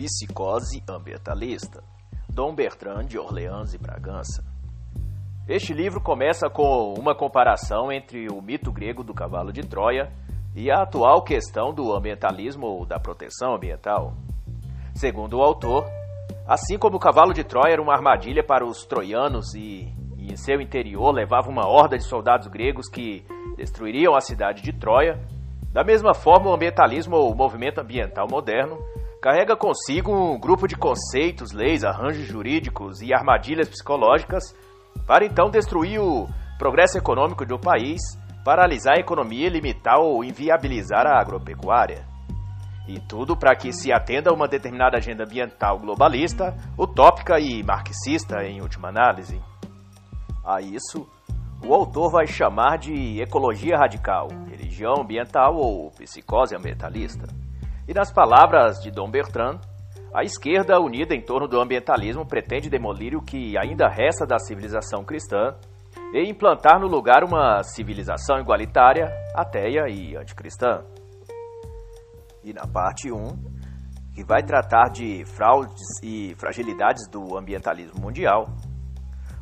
Psicose ambientalista. Dom Bertrand de Orleans e Bragança. Este livro começa com uma comparação entre o mito grego do cavalo de Troia e a atual questão do ambientalismo ou da proteção ambiental. Segundo o autor, assim como o cavalo de Troia era uma armadilha para os troianos e, e em seu interior levava uma horda de soldados gregos que destruiriam a cidade de Troia, da mesma forma o ambientalismo ou o movimento ambiental moderno carrega consigo um grupo de conceitos, leis, arranjos jurídicos e armadilhas psicológicas para então destruir o progresso econômico do país, paralisar a economia, limitar ou inviabilizar a agropecuária. E tudo para que se atenda a uma determinada agenda ambiental globalista, utópica e marxista, em última análise. A isso, o autor vai chamar de ecologia radical, religião ambiental ou psicose ambientalista. E nas palavras de Dom Bertrand, a esquerda, unida em torno do ambientalismo, pretende demolir o que ainda resta da civilização cristã e implantar no lugar uma civilização igualitária, ateia e anticristã. E na parte 1, que vai tratar de fraudes e fragilidades do ambientalismo mundial,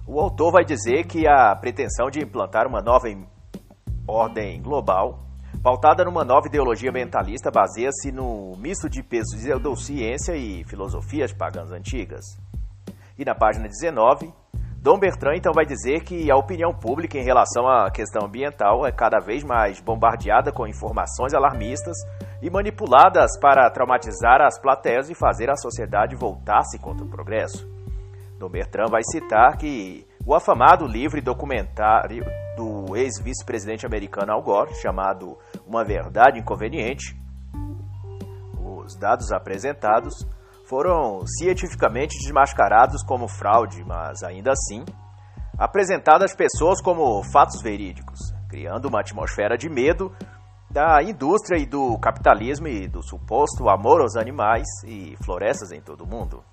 o autor vai dizer que a pretensão de implantar uma nova ordem global pautada numa nova ideologia ambientalista, baseia-se no misto de pesos de pseudociência e filosofias pagãs antigas. E na página 19, Dom Bertrand então vai dizer que a opinião pública em relação à questão ambiental é cada vez mais bombardeada com informações alarmistas e manipuladas para traumatizar as plateias e fazer a sociedade voltar-se contra o progresso. Dom Bertrand vai citar que o afamado livro e documentário do ex-vice-presidente americano Al Gore, chamado Uma Verdade Inconveniente, os dados apresentados foram cientificamente desmascarados como fraude, mas ainda assim apresentados às pessoas como fatos verídicos, criando uma atmosfera de medo da indústria e do capitalismo e do suposto amor aos animais e florestas em todo o mundo.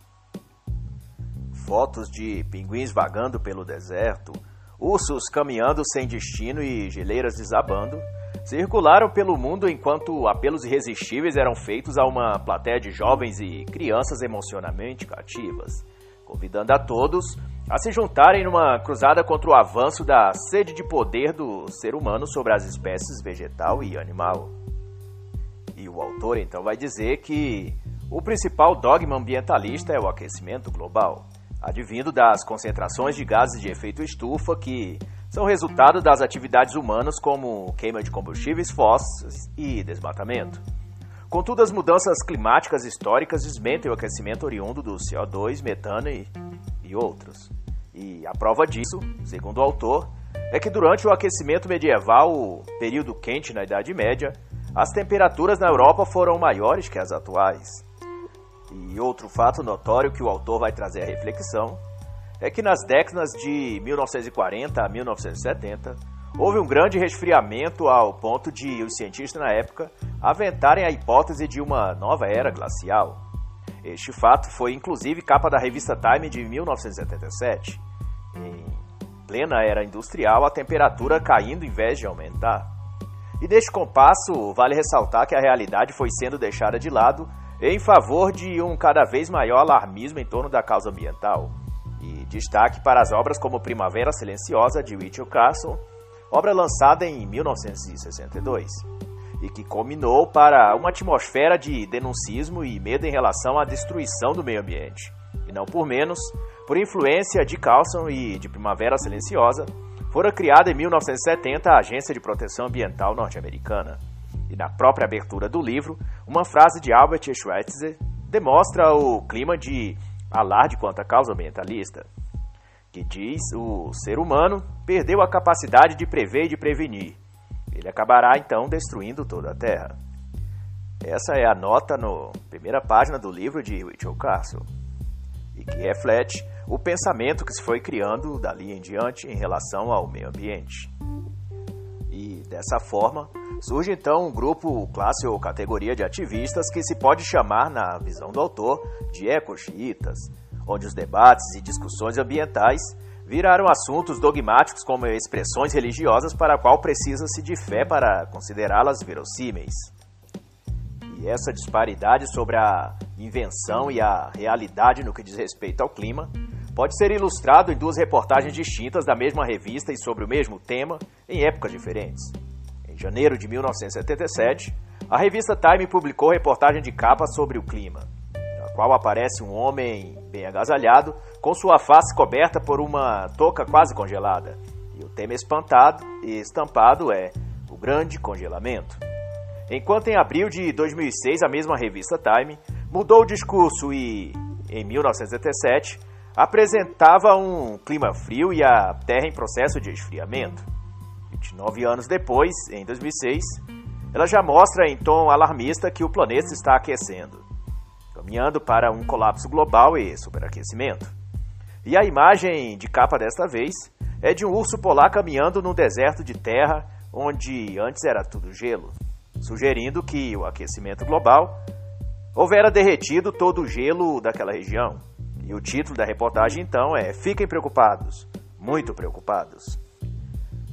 Fotos de pinguins vagando pelo deserto, Ursos caminhando sem destino e geleiras desabando circularam pelo mundo enquanto apelos irresistíveis eram feitos a uma plateia de jovens e crianças emocionalmente cativas, convidando a todos a se juntarem numa cruzada contra o avanço da sede de poder do ser humano sobre as espécies vegetal e animal. E o autor então vai dizer que o principal dogma ambientalista é o aquecimento global advindo das concentrações de gases de efeito estufa que são resultado das atividades humanas como queima de combustíveis fósseis e desmatamento. Contudo, as mudanças climáticas históricas desmentem o aquecimento oriundo do CO2, metano e, e outros. E a prova disso, segundo o autor, é que durante o aquecimento medieval, o período quente na Idade Média, as temperaturas na Europa foram maiores que as atuais. E outro fato notório que o autor vai trazer à reflexão é que nas décadas de 1940 a 1970 houve um grande resfriamento ao ponto de os cientistas na época aventarem a hipótese de uma nova era glacial. Este fato foi inclusive capa da revista Time de 1977. Em plena era industrial, a temperatura caindo em vez de aumentar. E neste compasso, vale ressaltar que a realidade foi sendo deixada de lado em favor de um cada vez maior alarmismo em torno da causa ambiental. E destaque para as obras como Primavera Silenciosa de Rachel Carson, obra lançada em 1962, e que culminou para uma atmosfera de denuncismo e medo em relação à destruição do meio ambiente. E não por menos, por influência de Carlson e de Primavera Silenciosa, fora criada em 1970 a Agência de Proteção Ambiental Norte-Americana. E na própria abertura do livro, uma frase de Albert Schweitzer demonstra o clima de alarde quanto à causa ambientalista, que diz o ser humano perdeu a capacidade de prever e de prevenir. Ele acabará então destruindo toda a Terra. Essa é a nota na primeira página do livro de Rachel Carson, e que reflete o pensamento que se foi criando dali em diante em relação ao meio ambiente. Dessa forma, surge então um grupo, classe ou categoria de ativistas que se pode chamar, na visão do autor, de ecoxiitas, onde os debates e discussões ambientais viraram assuntos dogmáticos como expressões religiosas para a qual precisa-se de fé para considerá-las verossímeis. E essa disparidade sobre a invenção e a realidade no que diz respeito ao clima, pode ser ilustrado em duas reportagens distintas da mesma revista e sobre o mesmo tema, em épocas diferentes. Em janeiro de 1977, a revista Time publicou reportagem de capa sobre o clima, na qual aparece um homem bem agasalhado, com sua face coberta por uma touca quase congelada. E o tema espantado e estampado é o grande congelamento. Enquanto em abril de 2006 a mesma revista Time mudou o discurso e, em 1977, apresentava um clima frio e a Terra em processo de esfriamento. 29 anos depois, em 2006, ela já mostra em tom alarmista que o planeta está aquecendo, caminhando para um colapso global e superaquecimento. E a imagem de capa desta vez é de um urso polar caminhando num deserto de terra onde antes era tudo gelo, sugerindo que o aquecimento global houvera derretido todo o gelo daquela região. E o título da reportagem então é Fiquem preocupados, muito preocupados.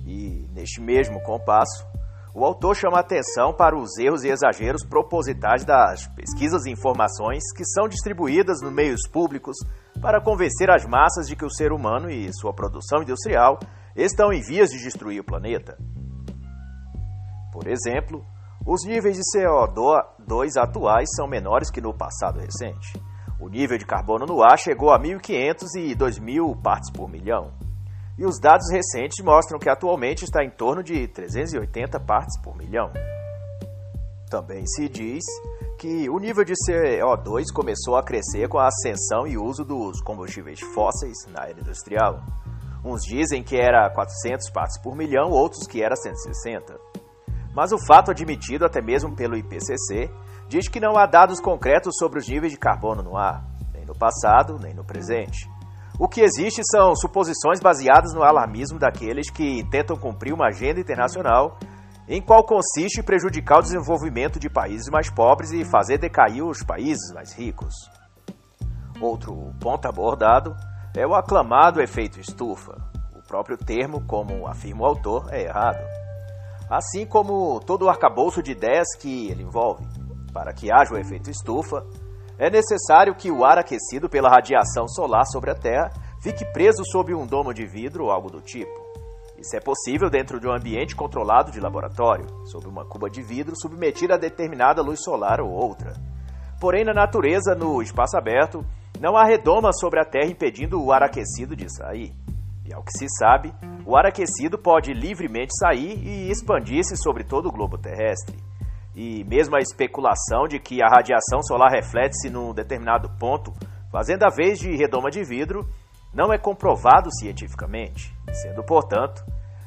E neste mesmo compasso, o autor chama atenção para os erros e exageros propositais das pesquisas e informações que são distribuídas nos meios públicos para convencer as massas de que o ser humano e sua produção industrial estão em vias de destruir o planeta. Por exemplo, os níveis de CO2 atuais são menores que no passado recente. O nível de carbono no ar chegou a 1.500 e 2.000 partes por milhão e os dados recentes mostram que atualmente está em torno de 380 partes por milhão. Também se diz que o nível de CO2 começou a crescer com a ascensão e uso dos combustíveis fósseis na era industrial. Uns dizem que era 400 partes por milhão, outros que era 160. Mas o fato admitido até mesmo pelo IPCC diz que não há dados concretos sobre os níveis de carbono no ar, nem no passado, nem no presente. O que existe são suposições baseadas no alarmismo daqueles que tentam cumprir uma agenda internacional em qual consiste prejudicar o desenvolvimento de países mais pobres e fazer decair os países mais ricos. Outro ponto abordado é o aclamado efeito estufa. O próprio termo, como afirma o autor, é errado. Assim como todo o arcabouço de ideias que ele envolve. Para que haja o efeito estufa, é necessário que o ar aquecido pela radiação solar sobre a Terra fique preso sob um domo de vidro ou algo do tipo. Isso é possível dentro de um ambiente controlado de laboratório, sob uma cuba de vidro submetida a determinada luz solar ou outra. Porém, na natureza, no espaço aberto, não há redoma sobre a Terra impedindo o ar aquecido de sair. E ao que se sabe, o ar aquecido pode livremente sair e expandir-se sobre todo o globo terrestre e mesmo a especulação de que a radiação solar reflete-se num determinado ponto, fazendo a vez de redoma de vidro, não é comprovado cientificamente, sendo, portanto,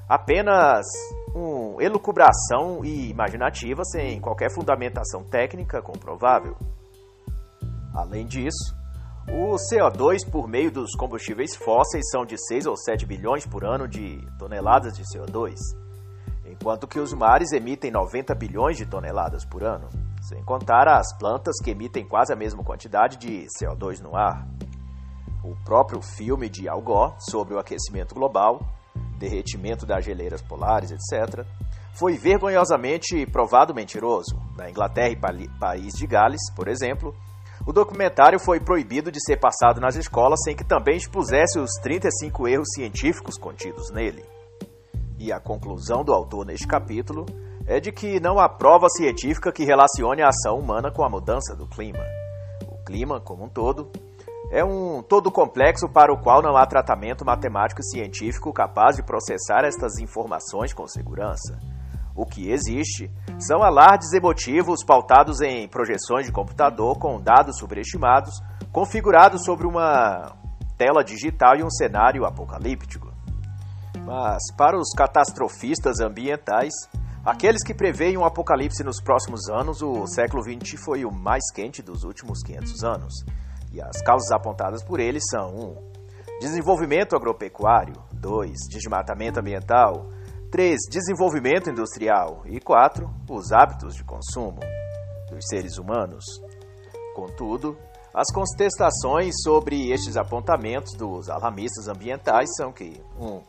apenas uma elucubração e imaginativa sem qualquer fundamentação técnica comprovável. Além disso, o CO2 por meio dos combustíveis fósseis são de 6 ou 7 bilhões por ano de toneladas de CO2 enquanto que os mares emitem 90 bilhões de toneladas por ano, sem contar as plantas que emitem quase a mesma quantidade de CO2 no ar. O próprio filme de Al Gore sobre o aquecimento global, derretimento das geleiras polares, etc., foi vergonhosamente provado mentiroso. Na Inglaterra e País de Gales, por exemplo, o documentário foi proibido de ser passado nas escolas sem que também expusesse os 35 erros científicos contidos nele. E a conclusão do autor neste capítulo é de que não há prova científica que relacione a ação humana com a mudança do clima. O clima, como um todo, é um todo complexo para o qual não há tratamento matemático científico capaz de processar estas informações com segurança. O que existe são alardes emotivos pautados em projeções de computador com dados superestimados, configurados sobre uma tela digital e um cenário apocalíptico. Mas para os catastrofistas ambientais, aqueles que preveem um apocalipse nos próximos anos, o século XX foi o mais quente dos últimos 500 anos. E as causas apontadas por eles são 1. Um, desenvolvimento agropecuário 2. Desmatamento ambiental 3. Desenvolvimento industrial e 4. Os hábitos de consumo dos seres humanos. Contudo, as contestações sobre estes apontamentos dos alarmistas ambientais são que 1. Um,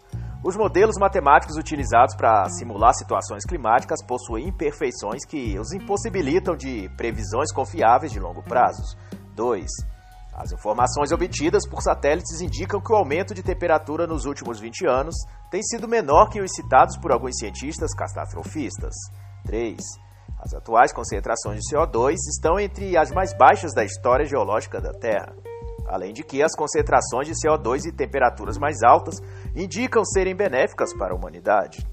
os modelos matemáticos utilizados para simular situações climáticas possuem imperfeições que os impossibilitam de previsões confiáveis de longo prazo, 2. As informações obtidas por satélites indicam que o aumento de temperatura nos últimos 20 anos tem sido menor que os citados por alguns cientistas catastrofistas. 3. As atuais concentrações de CO2 estão entre as mais baixas da história geológica da Terra. Além de que as concentrações de CO2 e temperaturas mais altas indicam serem benéficas para a humanidade.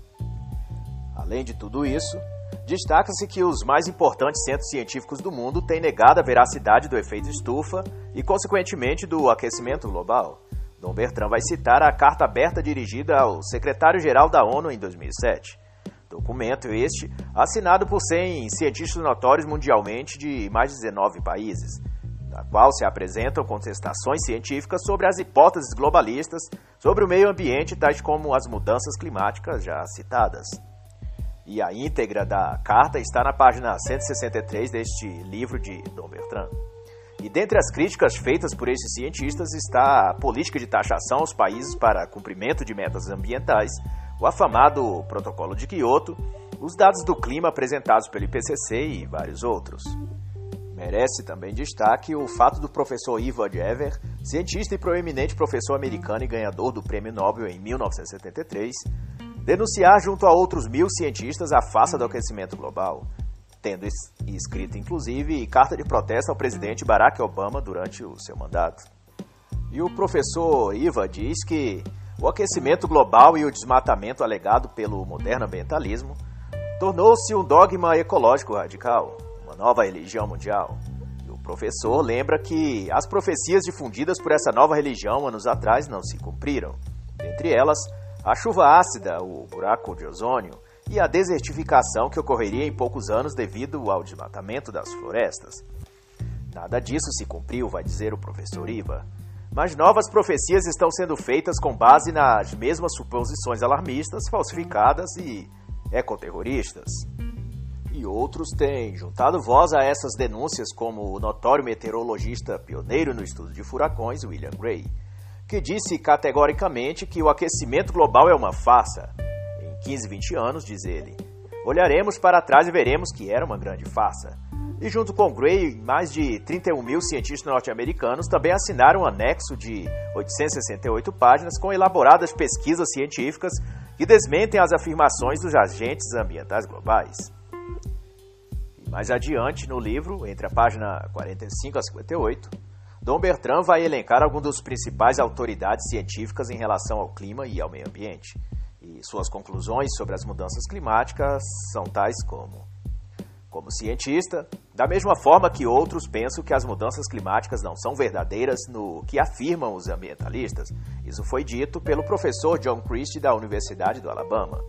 Além de tudo isso, destaca-se que os mais importantes centros científicos do mundo têm negado a veracidade do efeito estufa e, consequentemente, do aquecimento global. Dom Bertrand vai citar a carta aberta dirigida ao secretário-geral da ONU em 2007. Documento este assinado por 100 cientistas notórios mundialmente de mais de 19 países, na qual se apresentam contestações científicas sobre as hipóteses globalistas sobre o meio ambiente, tais como as mudanças climáticas já citadas. E a íntegra da carta está na página 163 deste livro de Dom Bertrand. E dentre as críticas feitas por esses cientistas está a política de taxação aos países para cumprimento de metas ambientais, o afamado Protocolo de Quioto, os dados do clima apresentados pelo IPCC e vários outros. Merece também destaque o fato do professor Ivo Adjever, cientista e proeminente professor americano e ganhador do Prêmio Nobel em 1973, denunciar junto a outros mil cientistas a farsa do aquecimento global, tendo escrito inclusive carta de protesto ao presidente Barack Obama durante o seu mandato. E o professor Iva diz que o aquecimento global e o desmatamento alegado pelo moderno ambientalismo tornou-se um dogma ecológico radical, uma nova religião mundial. E o professor lembra que as profecias difundidas por essa nova religião anos atrás não se cumpriram. Entre elas, a chuva ácida, o buraco de ozônio e a desertificação que ocorreria em poucos anos devido ao desmatamento das florestas. Nada disso se cumpriu, vai dizer o professor Iva. Mas novas profecias estão sendo feitas com base nas mesmas suposições alarmistas, falsificadas e ecoterroristas. E outros têm juntado voz a essas denúncias, como o notório meteorologista pioneiro no estudo de furacões, William Gray, que disse categoricamente que o aquecimento global é uma farsa 15, 20 anos, diz ele. Olharemos para trás e veremos que era uma grande farsa. E junto com Gray, mais de 31 mil cientistas norte-americanos também assinaram um anexo de 868 páginas com elaboradas pesquisas científicas que desmentem as afirmações dos agentes ambientais globais. Mais adiante no livro, entre a página 45 a 58, Dom Bertrand vai elencar alguns dos principais autoridades científicas em relação ao clima e ao meio ambiente e suas conclusões sobre as mudanças climáticas são tais como: como cientista, da mesma forma que outros pensam que as mudanças climáticas não são verdadeiras no que afirmam os ambientalistas, isso foi dito pelo professor John Christie da Universidade do Alabama.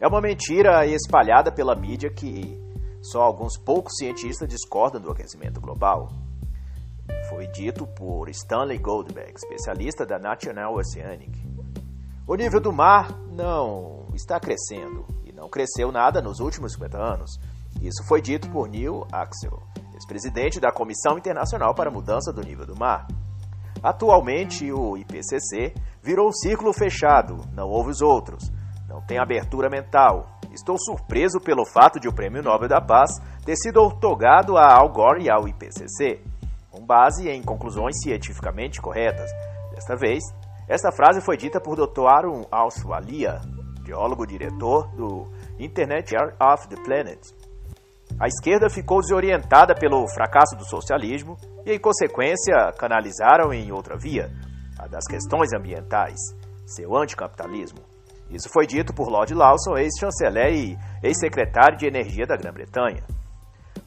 É uma mentira espalhada pela mídia que só alguns poucos cientistas discordam do aquecimento global. Foi dito por Stanley Goldberg, especialista da National Oceanic. O nível do mar não está crescendo e não cresceu nada nos últimos 50 anos. Isso foi dito por Neil Axel, ex-presidente da Comissão Internacional para a Mudança do Nível do Mar. Atualmente, o IPCC virou um círculo fechado, não houve os outros, não tem abertura mental. Estou surpreso pelo fato de o Prêmio Nobel da Paz ter sido otorgado a Al Gore e ao IPCC, com base em conclusões cientificamente corretas. Desta vez, esta frase foi dita por Dr. Arun Alswalia, geólogo diretor do Internet of the Planet. A esquerda ficou desorientada pelo fracasso do socialismo e, em consequência, canalizaram em outra via, a das questões ambientais, seu anticapitalismo. Isso foi dito por Lord Lawson, ex-chanceler e ex-secretário de Energia da Grã-Bretanha.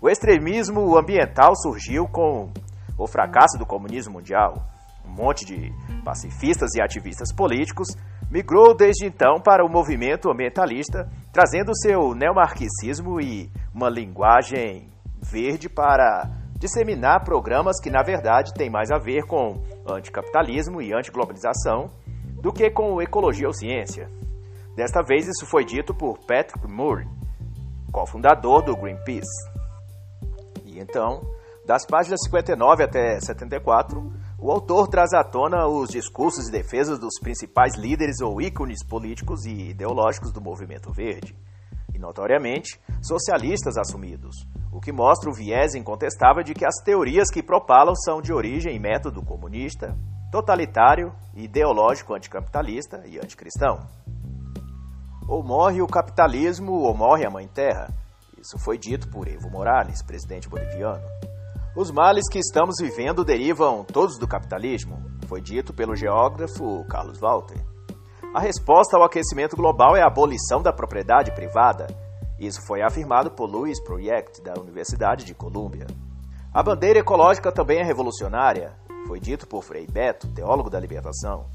O extremismo ambiental surgiu com o fracasso do comunismo mundial um monte de pacifistas e ativistas políticos, migrou desde então para o movimento ambientalista, trazendo seu neomarxismo e uma linguagem verde para disseminar programas que, na verdade, têm mais a ver com anticapitalismo e antiglobalização do que com ecologia ou ciência. Desta vez, isso foi dito por Patrick Moore, cofundador do Greenpeace. E então, das páginas 59 até 74, o autor traz à tona os discursos e defesas dos principais líderes ou ícones políticos e ideológicos do movimento verde, e notoriamente socialistas assumidos, o que mostra o viés incontestável de que as teorias que propalam são de origem e método comunista, totalitário, ideológico anticapitalista e anticristão. Ou morre o capitalismo ou morre a Mãe Terra. Isso foi dito por Evo Morales, presidente boliviano. Os males que estamos vivendo derivam todos do capitalismo, foi dito pelo geógrafo Carlos Walter. A resposta ao aquecimento global é a abolição da propriedade privada. Isso foi afirmado por Louis Project, da Universidade de Colômbia. A bandeira ecológica também é revolucionária, foi dito por Frei Beto, teólogo da libertação.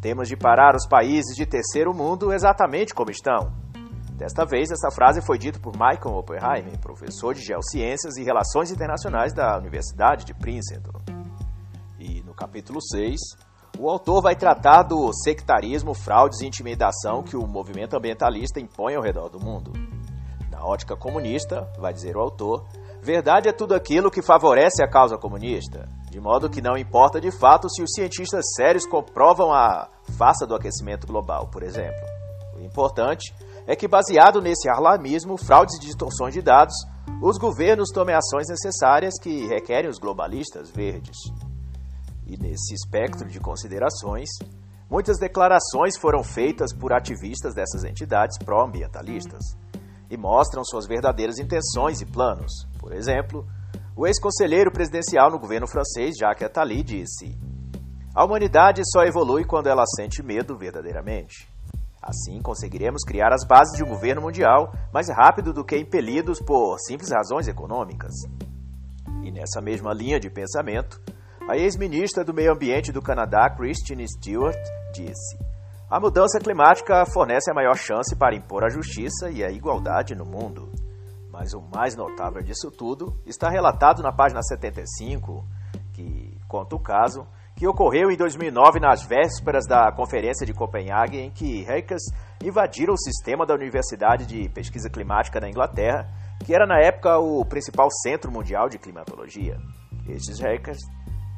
Temos de parar os países de terceiro mundo exatamente como estão. Desta vez, essa frase foi dita por Michael Oppenheimer, professor de Geociências e Relações Internacionais da Universidade de Princeton. E no capítulo 6, o autor vai tratar do sectarismo, fraudes e intimidação que o movimento ambientalista impõe ao redor do mundo. Na ótica comunista, vai dizer o autor, verdade é tudo aquilo que favorece a causa comunista de modo que não importa de fato se os cientistas sérios comprovam a farsa do aquecimento global, por exemplo. O importante é que, baseado nesse alarmismo, fraudes e distorções de dados, os governos tomem ações necessárias que requerem os globalistas verdes. E nesse espectro de considerações, muitas declarações foram feitas por ativistas dessas entidades pró-ambientalistas e mostram suas verdadeiras intenções e planos. Por exemplo, o ex-conselheiro presidencial no governo francês, Jacques Attali, disse: A humanidade só evolui quando ela sente medo verdadeiramente. Assim, conseguiremos criar as bases de um governo mundial mais rápido do que impelidos por simples razões econômicas. E nessa mesma linha de pensamento, a ex-ministra do Meio Ambiente do Canadá, Christine Stewart, disse: A mudança climática fornece a maior chance para impor a justiça e a igualdade no mundo. Mas o mais notável disso tudo está relatado na página 75, que conta o caso que ocorreu em 2009 nas vésperas da Conferência de Copenhague, em que hackers invadiram o sistema da Universidade de Pesquisa Climática da Inglaterra, que era na época o principal centro mundial de climatologia. Estes hackers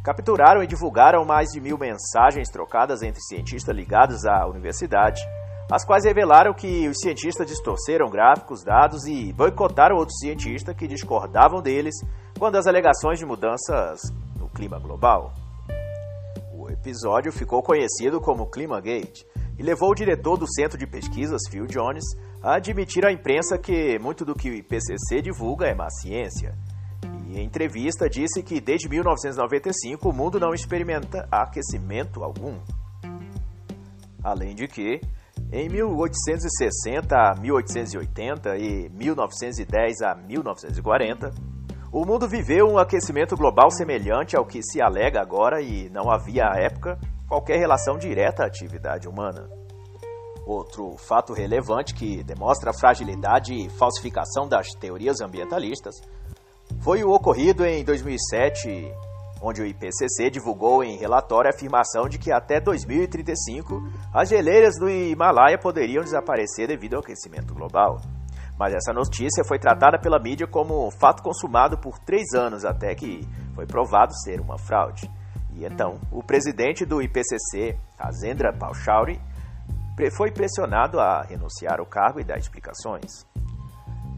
capturaram e divulgaram mais de mil mensagens trocadas entre cientistas ligados à universidade as quais revelaram que os cientistas distorceram gráficos, dados e boicotaram outros cientistas que discordavam deles quando as alegações de mudanças no clima global. O episódio ficou conhecido como Climagate e levou o diretor do centro de pesquisas, Phil Jones, a admitir à imprensa que muito do que o IPCC divulga é má ciência. E em entrevista disse que desde 1995 o mundo não experimenta aquecimento algum. Além de que em 1860 a 1880 e 1910 a 1940, o mundo viveu um aquecimento global semelhante ao que se alega agora e não havia à época qualquer relação direta à atividade humana. Outro fato relevante que demonstra a fragilidade e falsificação das teorias ambientalistas foi o ocorrido em 2007 onde o IPCC divulgou em relatório a afirmação de que até 2035 as geleiras do Himalaia poderiam desaparecer devido ao aquecimento global. Mas essa notícia foi tratada pela mídia como fato consumado por três anos até que foi provado ser uma fraude. E então, o presidente do IPCC, Azendra Paushauri, foi pressionado a renunciar ao cargo e dar explicações.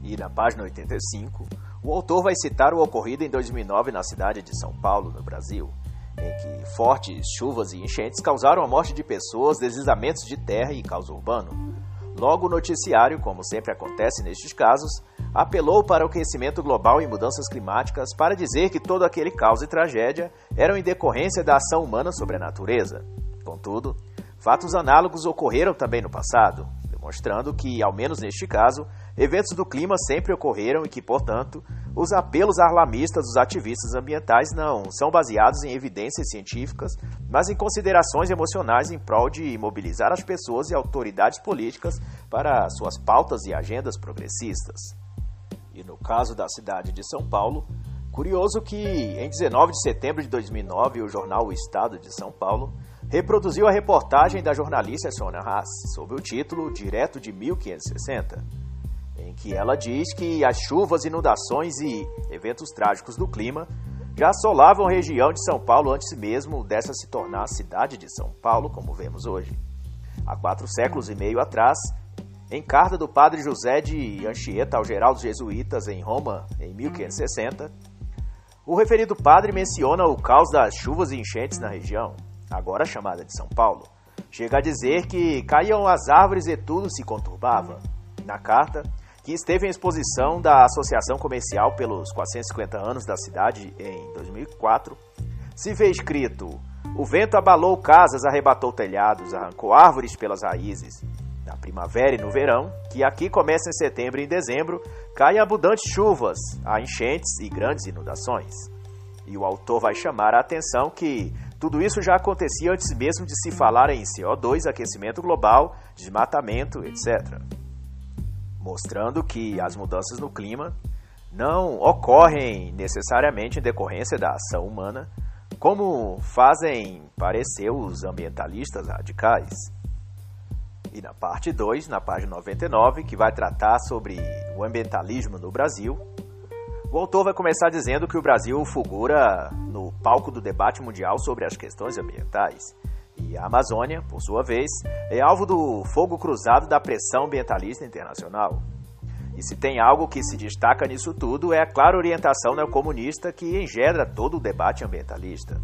E na página 85, o autor vai citar o ocorrido em 2009 na cidade de São Paulo, no Brasil, em que fortes chuvas e enchentes causaram a morte de pessoas, deslizamentos de terra e caos urbano. Logo, o noticiário, como sempre acontece nestes casos, apelou para o aquecimento global e mudanças climáticas para dizer que todo aquele caos e tragédia eram em decorrência da ação humana sobre a natureza. Contudo, fatos análogos ocorreram também no passado, demonstrando que, ao menos neste caso, Eventos do clima sempre ocorreram e que, portanto, os apelos alarmistas dos ativistas ambientais não são baseados em evidências científicas, mas em considerações emocionais em prol de mobilizar as pessoas e autoridades políticas para suas pautas e agendas progressistas. E no caso da cidade de São Paulo, curioso que em 19 de setembro de 2009 o jornal O Estado de São Paulo reproduziu a reportagem da jornalista Sônia Haas sob o título Direto de 1560 em que ela diz que as chuvas, inundações e eventos trágicos do clima já assolavam a região de São Paulo antes mesmo dessa se tornar a cidade de São Paulo, como vemos hoje. Há quatro séculos e meio atrás, em carta do padre José de Anchieta ao geral dos jesuítas em Roma, em 1560, o referido padre menciona o caos das chuvas e enchentes na região, agora chamada de São Paulo. Chega a dizer que caíam as árvores e tudo se conturbava. Na carta, que esteve em exposição da Associação Comercial pelos 450 anos da cidade em 2004, se vê escrito: O vento abalou casas, arrebatou telhados, arrancou árvores pelas raízes. Na primavera e no verão, que aqui começa em setembro e em dezembro, caem abundantes chuvas, há enchentes e grandes inundações. E o autor vai chamar a atenção que tudo isso já acontecia antes mesmo de se falar em CO2, aquecimento global, desmatamento, etc. Mostrando que as mudanças no clima não ocorrem necessariamente em decorrência da ação humana, como fazem parecer os ambientalistas radicais. E na parte 2, na página 99, que vai tratar sobre o ambientalismo no Brasil, o autor vai começar dizendo que o Brasil figura no palco do debate mundial sobre as questões ambientais. E a Amazônia, por sua vez, é alvo do fogo cruzado da pressão ambientalista internacional. E se tem algo que se destaca nisso tudo é a clara orientação neocomunista que engendra todo o debate ambientalista.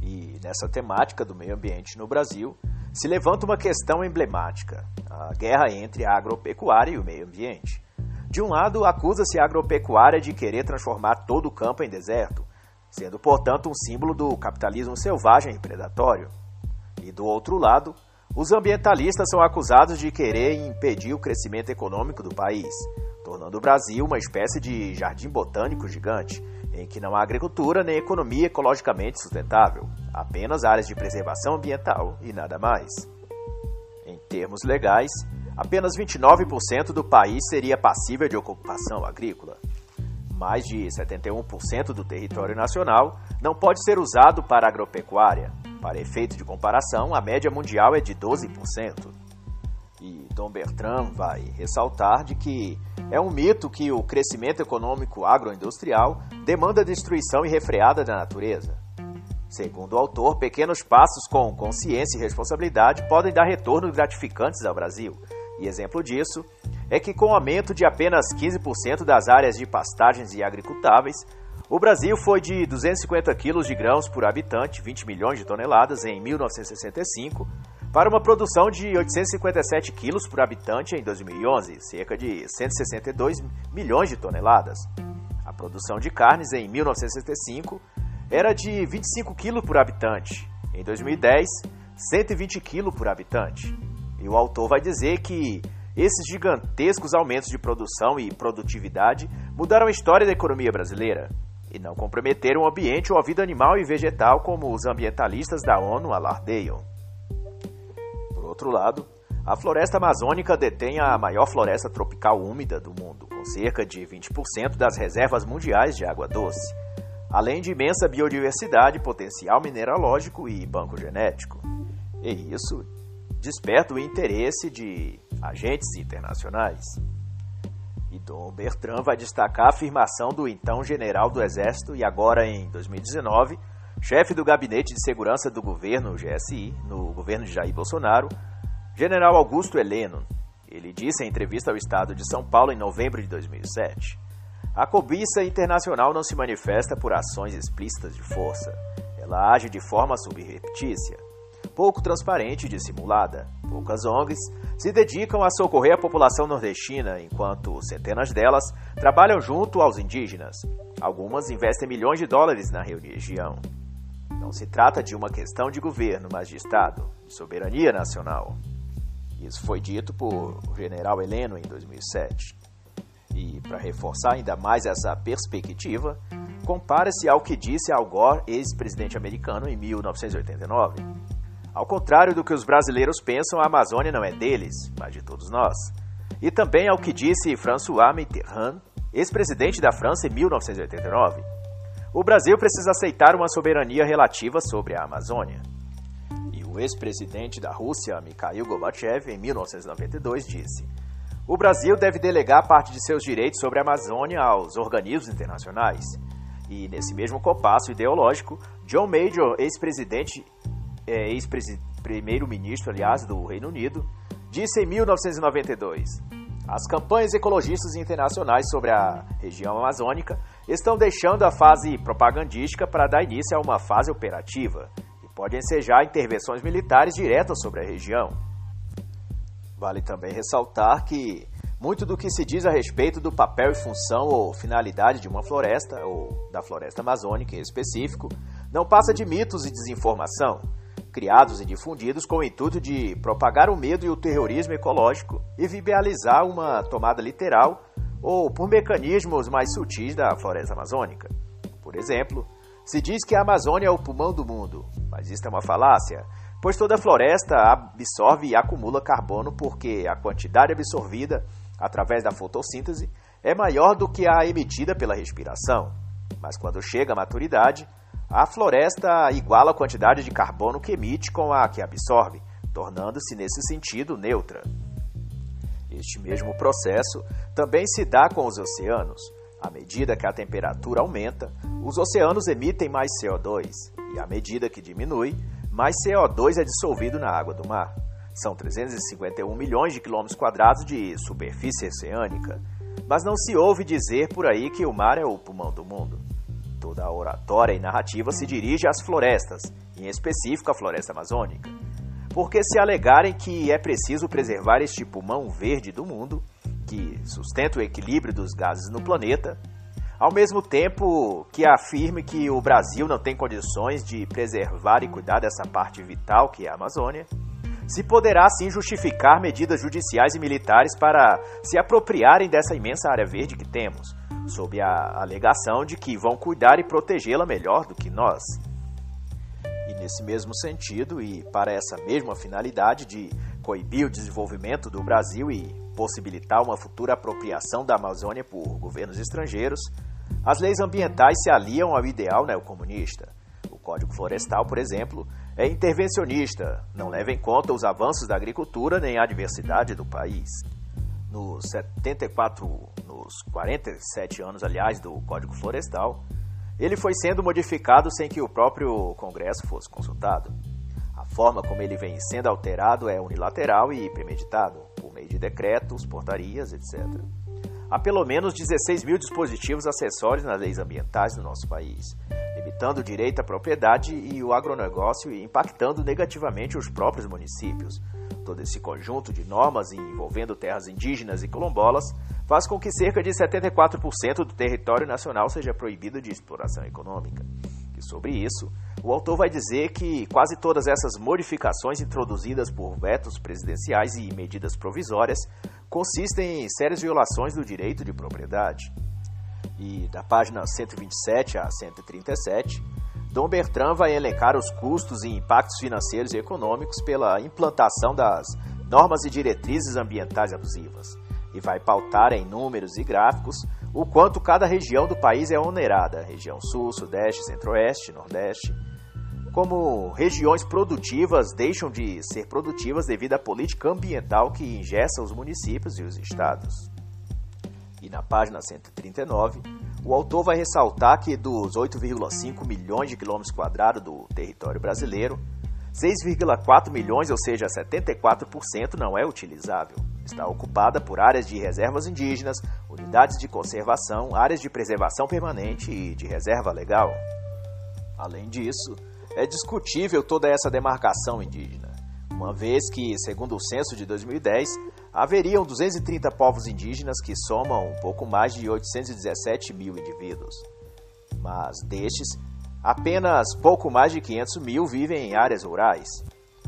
E nessa temática do meio ambiente no Brasil, se levanta uma questão emblemática: a guerra entre a agropecuária e o meio ambiente. De um lado, acusa-se a agropecuária de querer transformar todo o campo em deserto, sendo, portanto, um símbolo do capitalismo selvagem e predatório. E do outro lado, os ambientalistas são acusados de querer impedir o crescimento econômico do país, tornando o Brasil uma espécie de jardim botânico gigante, em que não há agricultura nem economia ecologicamente sustentável, apenas áreas de preservação ambiental e nada mais. Em termos legais, apenas 29% do país seria passível de ocupação agrícola. Mais de 71% do território nacional não pode ser usado para agropecuária. Para efeito de comparação, a média mundial é de 12%. E Dom Bertrand vai ressaltar de que é um mito que o crescimento econômico agroindustrial demanda destruição irrefreada da natureza. Segundo o autor, pequenos passos com consciência e responsabilidade podem dar retornos gratificantes ao Brasil. E exemplo disso é que, com o aumento de apenas 15% das áreas de pastagens e agricultáveis, o Brasil foi de 250 quilos de grãos por habitante, 20 milhões de toneladas, em 1965, para uma produção de 857 quilos por habitante em 2011, cerca de 162 milhões de toneladas. A produção de carnes em 1965 era de 25 quilos por habitante, em 2010, 120 quilos por habitante. E o autor vai dizer que esses gigantescos aumentos de produção e produtividade mudaram a história da economia brasileira e não comprometeram o ambiente ou a vida animal e vegetal como os ambientalistas da ONU alardeiam outro lado, a floresta amazônica detém a maior floresta tropical úmida do mundo, com cerca de 20% das reservas mundiais de água doce, além de imensa biodiversidade, potencial mineralógico e banco genético. E isso desperta o interesse de agentes internacionais. E Dom Bertrand vai destacar a afirmação do então general do Exército e agora em 2019 chefe do Gabinete de Segurança do Governo, GSI, no governo de Jair Bolsonaro, General Augusto Heleno. Ele disse em entrevista ao Estado de São Paulo em novembro de 2007: A cobiça internacional não se manifesta por ações explícitas de força. Ela age de forma subreptícia, pouco transparente e dissimulada. Poucas ONGs se dedicam a socorrer a população nordestina, enquanto centenas delas trabalham junto aos indígenas. Algumas investem milhões de dólares na região. Não se trata de uma questão de governo, mas de Estado, de soberania nacional. Isso foi dito por general Heleno em 2007. E para reforçar ainda mais essa perspectiva, compara-se ao que disse Al Gore, ex-presidente americano, em 1989. Ao contrário do que os brasileiros pensam, a Amazônia não é deles, mas de todos nós. E também ao que disse François Mitterrand, ex-presidente da França, em 1989 o Brasil precisa aceitar uma soberania relativa sobre a Amazônia. E o ex-presidente da Rússia, Mikhail Gorbachev, em 1992, disse: O Brasil deve delegar parte de seus direitos sobre a Amazônia aos organismos internacionais. E nesse mesmo compasso ideológico, John Major, ex-presidente, é, ex-primeiro-ministro, aliás, do Reino Unido, disse em 1992: As campanhas ecologistas internacionais sobre a região amazônica estão deixando a fase propagandística para dar início a uma fase operativa e podem ensejar intervenções militares diretas sobre a região. Vale também ressaltar que muito do que se diz a respeito do papel e função ou finalidade de uma floresta, ou da floresta amazônica em específico, não passa de mitos e desinformação, criados e difundidos com o intuito de propagar o medo e o terrorismo ecológico e viabilizar uma tomada literal ou por mecanismos mais sutis da floresta amazônica. Por exemplo, se diz que a Amazônia é o pulmão do mundo, mas isso é uma falácia, pois toda floresta absorve e acumula carbono porque a quantidade absorvida através da fotossíntese é maior do que a emitida pela respiração. Mas quando chega à maturidade, a floresta iguala a quantidade de carbono que emite com a que absorve, tornando-se nesse sentido neutra. Este mesmo processo também se dá com os oceanos. À medida que a temperatura aumenta, os oceanos emitem mais CO2, e à medida que diminui, mais CO2 é dissolvido na água do mar. São 351 milhões de quilômetros quadrados de superfície oceânica. Mas não se ouve dizer por aí que o mar é o pulmão do mundo. Toda a oratória e narrativa se dirige às florestas, em específico à floresta amazônica. Porque se alegarem que é preciso preservar este pulmão verde do mundo, que sustenta o equilíbrio dos gases no planeta, ao mesmo tempo que afirme que o Brasil não tem condições de preservar e cuidar dessa parte vital que é a Amazônia, se poderá sim justificar medidas judiciais e militares para se apropriarem dessa imensa área verde que temos, sob a alegação de que vão cuidar e protegê-la melhor do que nós. E nesse mesmo sentido, e para essa mesma finalidade de coibir o desenvolvimento do Brasil e possibilitar uma futura apropriação da Amazônia por governos estrangeiros, as leis ambientais se aliam ao ideal neocomunista. Código Florestal, por exemplo, é intervencionista, não leva em conta os avanços da agricultura nem a diversidade do país. Nos 74, nos 47 anos, aliás, do Código Florestal, ele foi sendo modificado sem que o próprio Congresso fosse consultado. A forma como ele vem sendo alterado é unilateral e premeditado, por meio de decretos, portarias, etc. Há pelo menos 16 mil dispositivos acessórios nas leis ambientais no nosso país, limitando o direito à propriedade e o agronegócio e impactando negativamente os próprios municípios. Todo esse conjunto de normas envolvendo terras indígenas e quilombolas faz com que cerca de 74% do território nacional seja proibido de exploração econômica. E sobre isso, o autor vai dizer que quase todas essas modificações introduzidas por vetos presidenciais e medidas provisórias consistem em sérias violações do direito de propriedade e da página 127 a 137, Dom Bertrand vai elencar os custos e impactos financeiros e econômicos pela implantação das normas e diretrizes ambientais abusivas. E vai pautar em números e gráficos o quanto cada região do país é onerada, região sul, sudeste, centro-oeste, nordeste, como regiões produtivas deixam de ser produtivas devido à política ambiental que ingessa os municípios e os estados. E na página 139, o autor vai ressaltar que dos 8,5 milhões de quilômetros quadrados do território brasileiro, 6,4 milhões, ou seja, 74%, não é utilizável. Está ocupada por áreas de reservas indígenas, unidades de conservação, áreas de preservação permanente e de reserva legal. Além disso, é discutível toda essa demarcação indígena, uma vez que, segundo o censo de 2010, haveriam 230 povos indígenas que somam um pouco mais de 817 mil indivíduos. Mas destes, apenas pouco mais de 500 mil vivem em áreas rurais,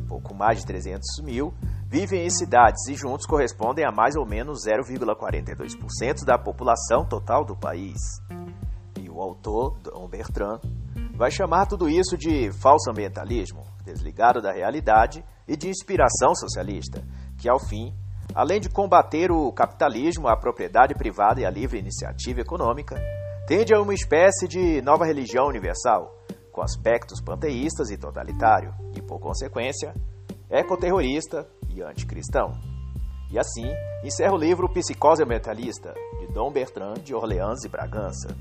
pouco mais de 300 mil vivem em cidades e juntos correspondem a mais ou menos 0,42% da população total do país. E o autor, Dom Bertrand, vai chamar tudo isso de falso ambientalismo, desligado da realidade e de inspiração socialista, que ao fim além de combater o capitalismo, a propriedade privada e a livre iniciativa econômica, tende a uma espécie de nova religião universal, com aspectos panteístas e totalitário, e, por consequência, ecoterrorista e anticristão. E assim, encerra o livro Psicose Ambientalista, de Dom Bertrand de Orleans e Bragança.